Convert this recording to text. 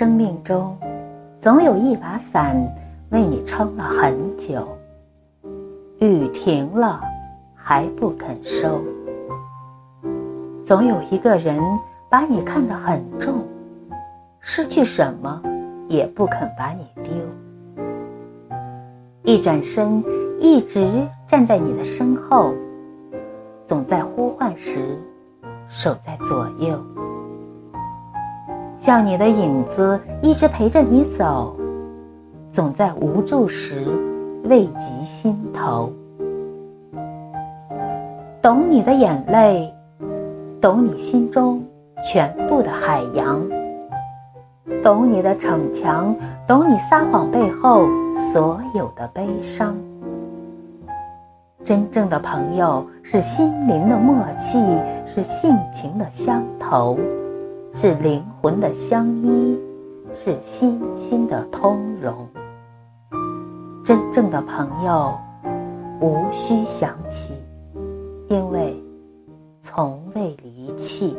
生命中，总有一把伞为你撑了很久，雨停了还不肯收；总有一个人把你看得很重，失去什么也不肯把你丢。一转身，一直站在你的身后，总在呼唤时守在左右。像你的影子一直陪着你走，总在无助时慰藉心头。懂你的眼泪，懂你心中全部的海洋，懂你的逞强，懂你撒谎背后所有的悲伤。真正的朋友是心灵的默契，是性情的相投。是灵魂的相依是心心的通融。真正的朋友无需想起因为从未离弃。